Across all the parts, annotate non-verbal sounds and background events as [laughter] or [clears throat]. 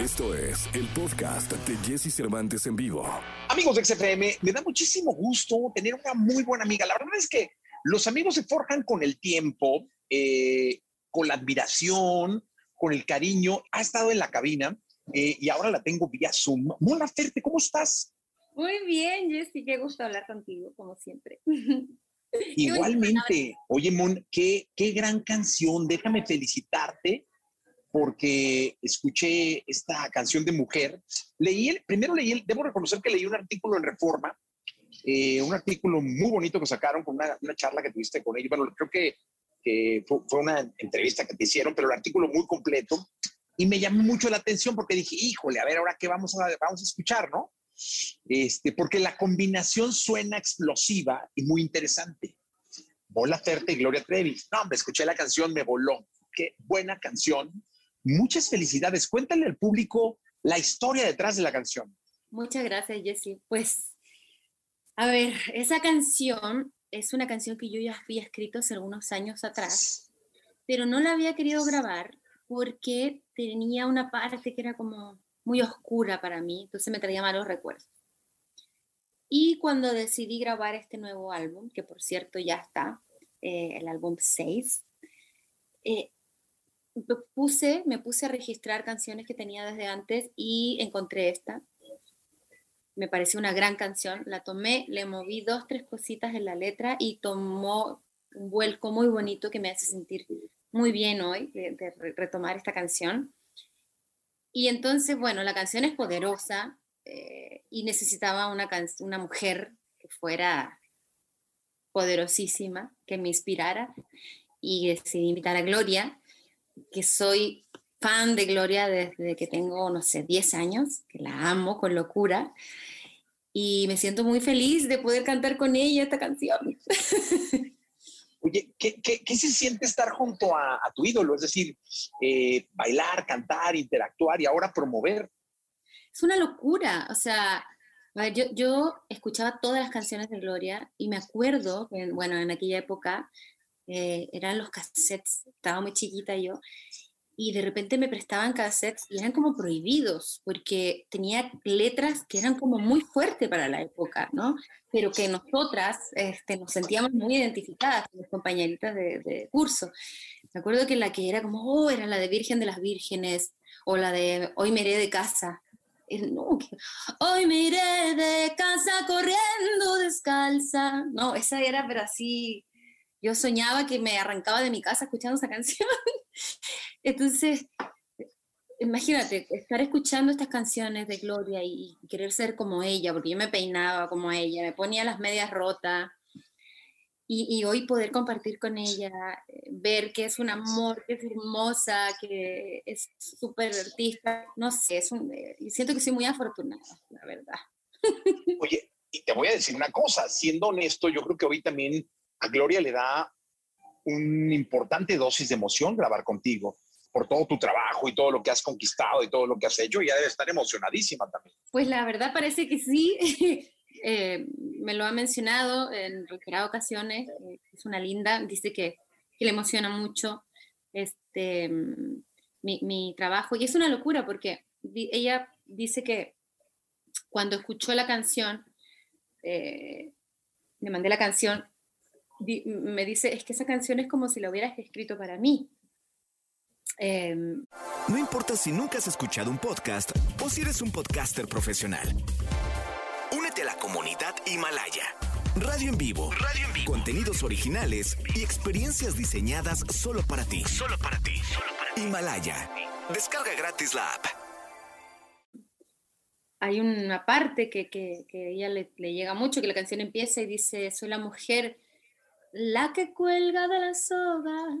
Esto es el podcast de Jesse Cervantes en vivo. Amigos de XFM, me da muchísimo gusto tener una muy buena amiga. La verdad es que los amigos se forjan con el tiempo, eh, con la admiración, con el cariño. Ha estado en la cabina eh, y ahora la tengo vía Zoom. Mola Ferte, ¿cómo estás? Muy bien, Jessy, qué gusto hablar contigo, como siempre. [laughs] Igualmente, oye, Mon, qué, qué gran canción. Déjame felicitarte porque escuché esta canción de mujer. Leí el, primero leí, el, debo reconocer que leí un artículo en Reforma, eh, un artículo muy bonito que sacaron con una, una charla que tuviste con ellos. Bueno, creo que, que fue, fue, una entrevista que te hicieron, pero el artículo muy completo. Y me llamó mucho la atención porque dije, híjole, a ver, ahora qué vamos a, vamos a escuchar, ¿no? Este, porque la combinación suena explosiva y muy interesante. Bola Ferte y Gloria Trevi. No, hombre, escuché la canción, me voló. Qué buena canción. Muchas felicidades. Cuéntale al público la historia detrás de la canción. Muchas gracias, Jessie. Pues, a ver, esa canción es una canción que yo ya había escrito hace algunos años atrás, pero no la había querido grabar porque tenía una parte que era como muy oscura para mí, entonces me traía malos recuerdos. Y cuando decidí grabar este nuevo álbum, que por cierto ya está, eh, el álbum 6, eh, puse, me puse a registrar canciones que tenía desde antes y encontré esta. Me pareció una gran canción, la tomé, le moví dos, tres cositas en la letra y tomó un vuelco muy bonito que me hace sentir muy bien hoy de, retomar esta canción. Y entonces, bueno, la canción es poderosa eh, y necesitaba una, una mujer que fuera poderosísima, que me inspirara. Y decidí invitar a Gloria, que soy fan de Gloria desde que tengo, no sé, 10 años, que la amo con locura. Y me siento muy feliz de poder cantar con ella esta canción. [laughs] Oye, ¿qué, qué, qué se siente estar junto a, a tu ídolo? Es decir, eh, bailar, cantar, interactuar y ahora promover. Es una locura. O sea, yo, yo escuchaba todas las canciones de Gloria y me acuerdo, bueno, en aquella época eh, eran los cassettes, estaba muy chiquita yo, y de repente me prestaban cassettes y eran como prohibidos, porque tenía letras que eran como muy fuertes para la época, ¿no? Pero que nosotras este, nos sentíamos muy identificadas con las compañeritas de, de, curso. Me acuerdo que la que era como, oh, era la de Virgen de las Vírgenes, o la de Hoy me iré de casa. No, que, Hoy me iré de casa corriendo descalza. No, esa era, pero así, yo soñaba que me arrancaba de mi casa escuchando esa canción. [laughs] Entonces, imagínate, estar escuchando estas canciones de Gloria y querer ser como ella, porque yo me peinaba como ella, me ponía las medias rotas. Y, hoy poder compartir con ella, ver que es un amor, que es hermosa, que es súper artista, no sé, es un, siento que soy muy afortunada, la verdad. [laughs] Oye, y te voy a decir una cosa, siendo honesto, yo creo que hoy también a Gloria le da una importante dosis de emoción grabar contigo por todo tu trabajo y todo lo que has conquistado y todo lo que has hecho, ya debe estar emocionadísima también. Pues la verdad parece que sí. [laughs] eh, me lo ha mencionado en reiteradas ocasiones. Eh, es una linda, dice que, le emociona mucho este, mi, mi, trabajo. Y es una locura porque ella dice que cuando escuchó la canción, eh, le mandé la canción, me dice, es que esa canción es como si la hubieras escrito para mí. Eh, no importa si nunca has escuchado un podcast o si eres un podcaster profesional. Únete a la comunidad Himalaya. Radio en vivo. Radio en vivo. Contenidos originales y experiencias diseñadas solo para ti. Solo para ti. Solo para ti. Himalaya. Descarga gratis la app. Hay una parte que, que, que ella le, le llega mucho, que la canción empieza y dice, soy la mujer la que cuelga de la soga.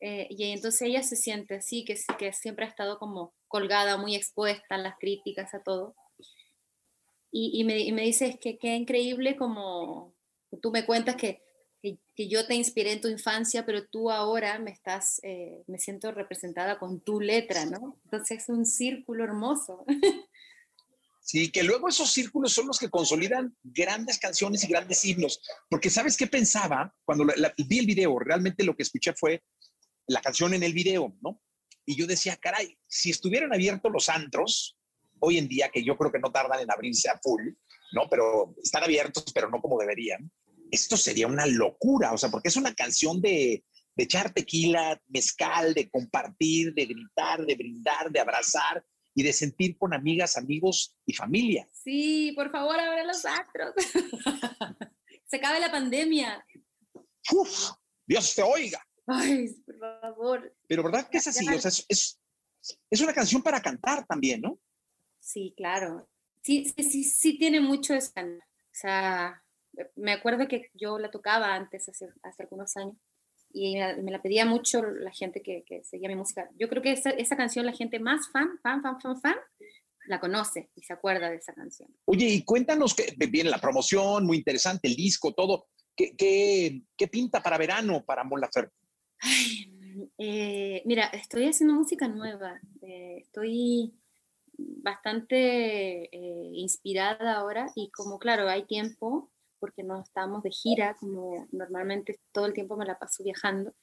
Eh, y entonces ella se siente así, que, que siempre ha estado como colgada, muy expuesta a las críticas, a todo. Y, y, me, y me, dice, que qué increíble como tú me cuentas que, que, que, yo te inspiré en tu infancia, pero tú ahora me estás, eh, me siento representada con tu letra, ¿no? Entonces es un círculo hermoso. [laughs] Sí, que luego esos círculos son los que consolidan grandes canciones y grandes himnos. Porque ¿sabes qué pensaba? Cuando vi el video, realmente lo que escuché fue la canción en el video, ¿no? y yo decía, caray, si estuvieran abiertos los antros, hoy en día, que yo creo que no tardan en abrirse a full, ¿no? Pero están abiertos, pero no como deberían. Esto sería una locura, o sea, porque es una canción de, de echar tequila, mezcal, de compartir, de gritar, de brindar, de abrazar y de sentir con amigas, amigos y familia. Sí, por favor, abre los astros. [laughs] Se acabe la pandemia. Uf, Dios te oiga. Ay, por favor. Pero ¿verdad que es así? O sea, es, es, una canción para cantar también, ¿no? Sí, claro. Sí, sí, sí, sí tiene mucho esa. O sea, me acuerdo que yo la tocaba antes, hace, hace algunos años, y me la pedía mucho la gente que, que seguía mi música. Yo creo que esa, esa, canción la gente más fan, fan, fan, fan, fan, la conoce y se acuerda de esa canción. Oye, y cuéntanos que viene la promoción, muy interesante, el disco, todo. ¿Qué, qué, qué pinta para verano para Mon eh, mira, estoy haciendo música nueva. Eh, estoy bastante eh, inspirada ahora y como claro, hay tiempo, porque no estamos de gira, como normalmente todo el tiempo me la paso viajando.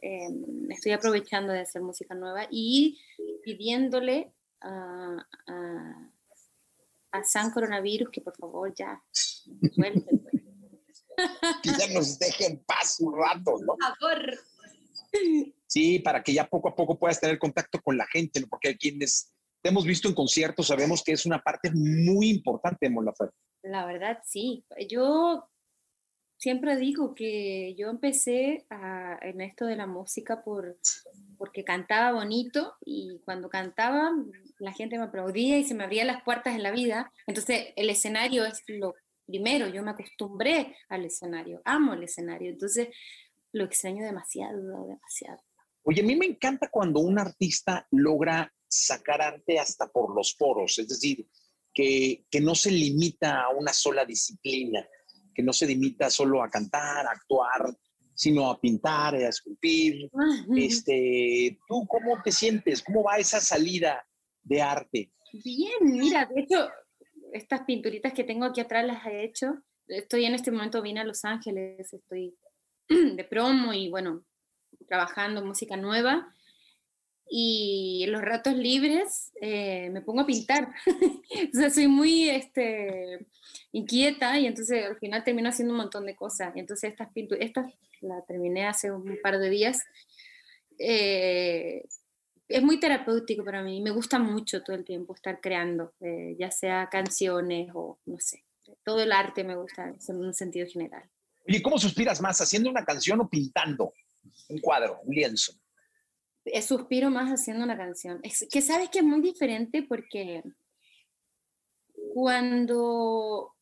Em, estoy aprovechando de hacer música nueva y pidiéndole a, a, San Coronavirus que por favor ya suelte. Pues. [laughs] que ya nos deje en paz un rato, ¿no? Por favor. Sí, para que ya poco a poco puedas tener contacto con la gente, ¿no? porque quienes te hemos visto en conciertos sabemos que es una parte muy importante de Mon la verdad, sí. Yo siempre digo que yo empecé en esto de la música por, porque cantaba bonito y cuando cantaba la gente me aplaudía y se me abrían las puertas en la vida. Entonces el escenario es lo primero, yo me acostumbré al escenario, amo el escenario, entonces lo extraño demasiado, demasiado. Oye, a mí me encanta cuando un artista logra sacar arte hasta por los poros, es decir, que, no se limita a una sola disciplina, que no se limita solo a cantar, a actuar, sino a pintar, a esculpir. Este, ¿Tú cómo te sientes? ¿Cómo va esa salida de arte? Bien, mira, de hecho, estas pinturitas que tengo aquí atrás las he hecho. Estoy en este momento, vine a Los Ángeles, estoy [clears throat] de promo y bueno, trabajando música nueva y los ratos libres eh, me pongo a pintar. [laughs] o sea, soy muy este, inquieta y entonces al final termino haciendo un montón de cosas. Y entonces estas pinturas, estas la terminé hace un par de días. Eh, es muy terapéutico para mí, me gusta mucho todo el tiempo estar creando, eh, ya sea canciones o no sé, todo el arte me gusta en un sentido general. ¿Y cómo suspiras más, haciendo una canción o pintando un cuadro, un lienzo? Suspiro más haciendo una canción. Es que sabes que es muy diferente porque cuando,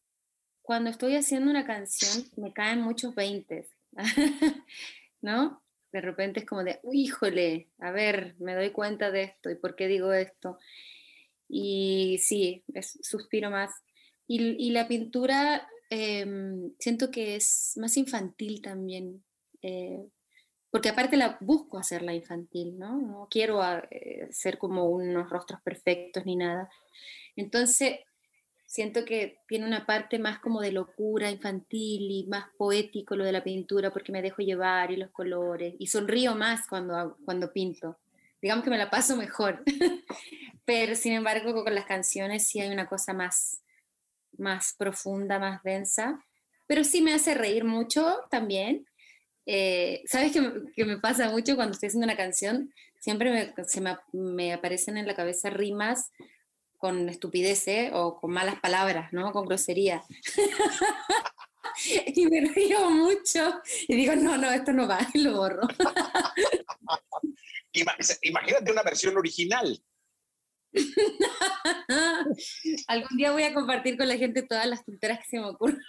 cuando estoy haciendo una canción me caen muchos veintes, [laughs] ¿no? De repente es como de, híjole, a ver, me doy cuenta de esto y por qué digo esto. Y sí, suspiro más. Y, la pintura em, siento que es más infantil también. Eh, porque aparte la busco hacerla infantil, ¿no? No quiero ah, eh, ser como unos rostros perfectos ni nada. Entonces, siento que tiene una parte más como de locura infantil y más poético lo de la pintura porque me dejo llevar y los colores y sonrío más cuando, cuando pinto. Digamos que me la paso mejor. [laughs] Pero sin embargo, con las canciones sí hay una cosa más, más profunda, más densa. Pero sí me hace reír mucho también eh, ¿Sabes qué, me pasa mucho cuando estoy haciendo una canción? Siempre me, se me, aparecen en la cabeza rimas con estupideces o con malas palabras, ¿no? Con grosería. [laughs] y me río mucho y digo, no, no, esto no va, [laughs] y lo borro. [laughs] Imagínate una versión original. Algún día voy a compartir con la gente todas las tonteras que se me ocurren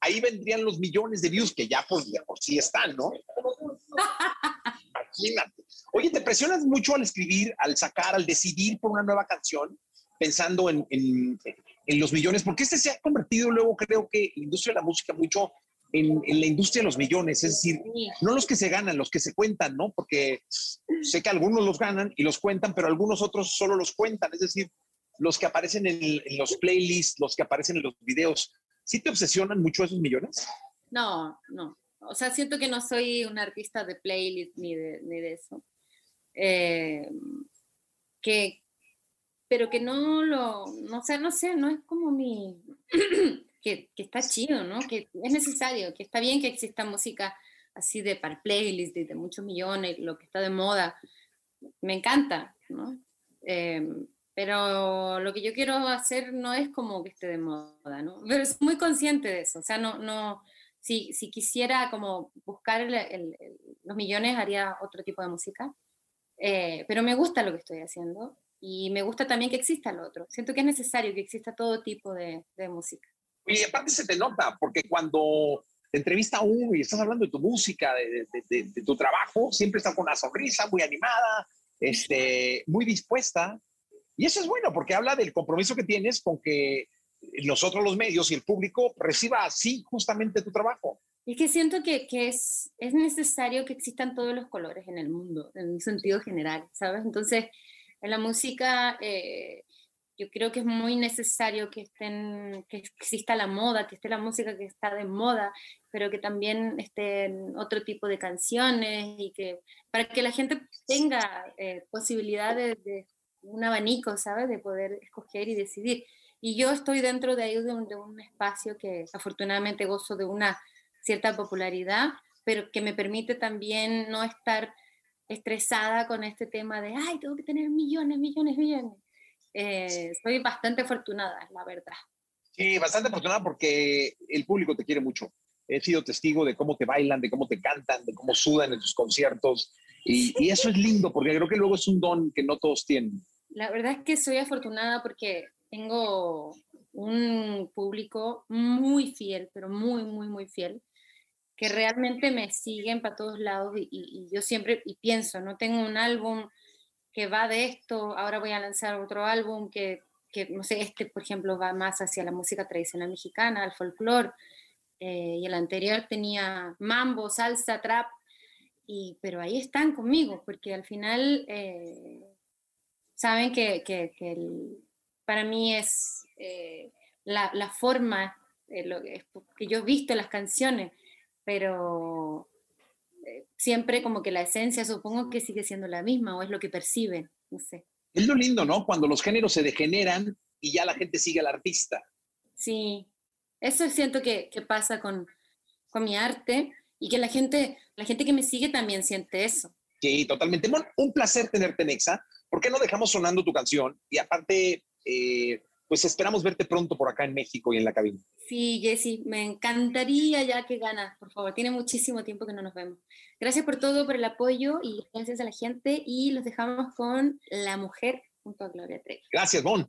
ahí vendrían los millones de views que ya por, por sí están, ¿no? Imagínate. Oye, ¿te presionas mucho al escribir, al sacar, al decidir por una nueva canción, pensando en, los millones? Porque este se ha convertido luego, creo que, la industria de la música mucho en, la industria de los millones, es decir, no los que se ganan, los que se cuentan, ¿no? Porque sé que algunos los ganan y los cuentan, pero algunos otros solo los cuentan, es decir, los que aparecen en, en los playlists, los que aparecen en los videos. ¿Sí te obsesionan mucho esos millones? No, no. o sea, siento que no soy un artista de playlist ni de, ni de eso. Eh, que, pero que no lo, no sé, no sé, no es como mi, [clears throat] que, que, está chido, ¿no? Que es necesario, que está bien que exista música así de para playlist, de, de muchos millones, lo que está de moda, me encanta, ¿no? Eh, pero lo que yo quiero hacer no es como que esté de moda, ¿no? [laughs] Pero soy muy consciente de eso, o sea, no, no, si, si quisiera como buscar los millones haría otro tipo de música, eh, pero me gusta lo que estoy haciendo y me gusta también que exista lo otro. Siento que es necesario que exista todo tipo de, de música. Y aparte se te nota, porque cuando te entrevista uno y estás hablando de tu música, de, de, de, tu trabajo, siempre estás con una sonrisa, muy animada, este, muy dispuesta. Y eso es bueno porque habla del compromiso que tienes con que nosotros los medios y el público reciba así justamente tu trabajo. Es que siento que, que, es, es necesario que existan todos los colores en el mundo, en un sentido general, ¿sabes? Entonces, en la música eh, yo creo que es muy necesario que, estén, que exista la moda, que esté la música que está de moda, pero que también estén otro tipo de canciones y que para que la gente tenga eh, posibilidades de un abanico, ¿sabes? De poder escoger y decidir. Y yo estoy dentro de ahí de un, de un espacio que afortunadamente gozo de una cierta popularidad, pero que me permite también no estar estresada con este tema de, ay, tengo que tener millones, millones, millones. Eh, soy bastante afortunada, la verdad. Sí, bastante afortunada porque el público te quiere mucho. He sido testigo de cómo te bailan, de cómo te cantan, de cómo sudan en tus conciertos. Y, y eso es lindo porque creo que luego es un don que no todos tienen. La verdad es que soy afortunada porque tengo un público muy fiel, pero muy, muy, muy fiel, que realmente me siguen para todos lados y, yo siempre y pienso, no tengo un álbum que va de esto, ahora voy a lanzar otro álbum que, que no sé, este por ejemplo va más hacia la música tradicional mexicana, al folclore, eh, y el anterior tenía mambo, salsa, trap, y, pero ahí están conmigo, porque al final... Eh, saben que, que, para mí es eh, la, la, forma eh, lo, que yo he visto las canciones, pero eh, siempre como que la esencia supongo que sigue siendo la misma o es lo que perciben, no sé. Es lo lindo, ¿no? Cuando los géneros se degeneran y ya la gente sigue al artista. Sí, eso siento que, que pasa con, con mi arte y que la gente, la gente que me sigue también siente eso. Sí, totalmente. Bueno, un placer tenerte, Nexa. ¿Por qué no dejamos sonando tu canción? Y aparte, eh, pues esperamos verte pronto por acá en México y en la cabina. Sí, Jessy, me encantaría ya que ganas, por favor. Tiene muchísimo tiempo que no nos vemos. Gracias por todo, por el apoyo y gracias a la gente. Y los dejamos con La Mujer junto a Gloria Trevi. Gracias, Bon.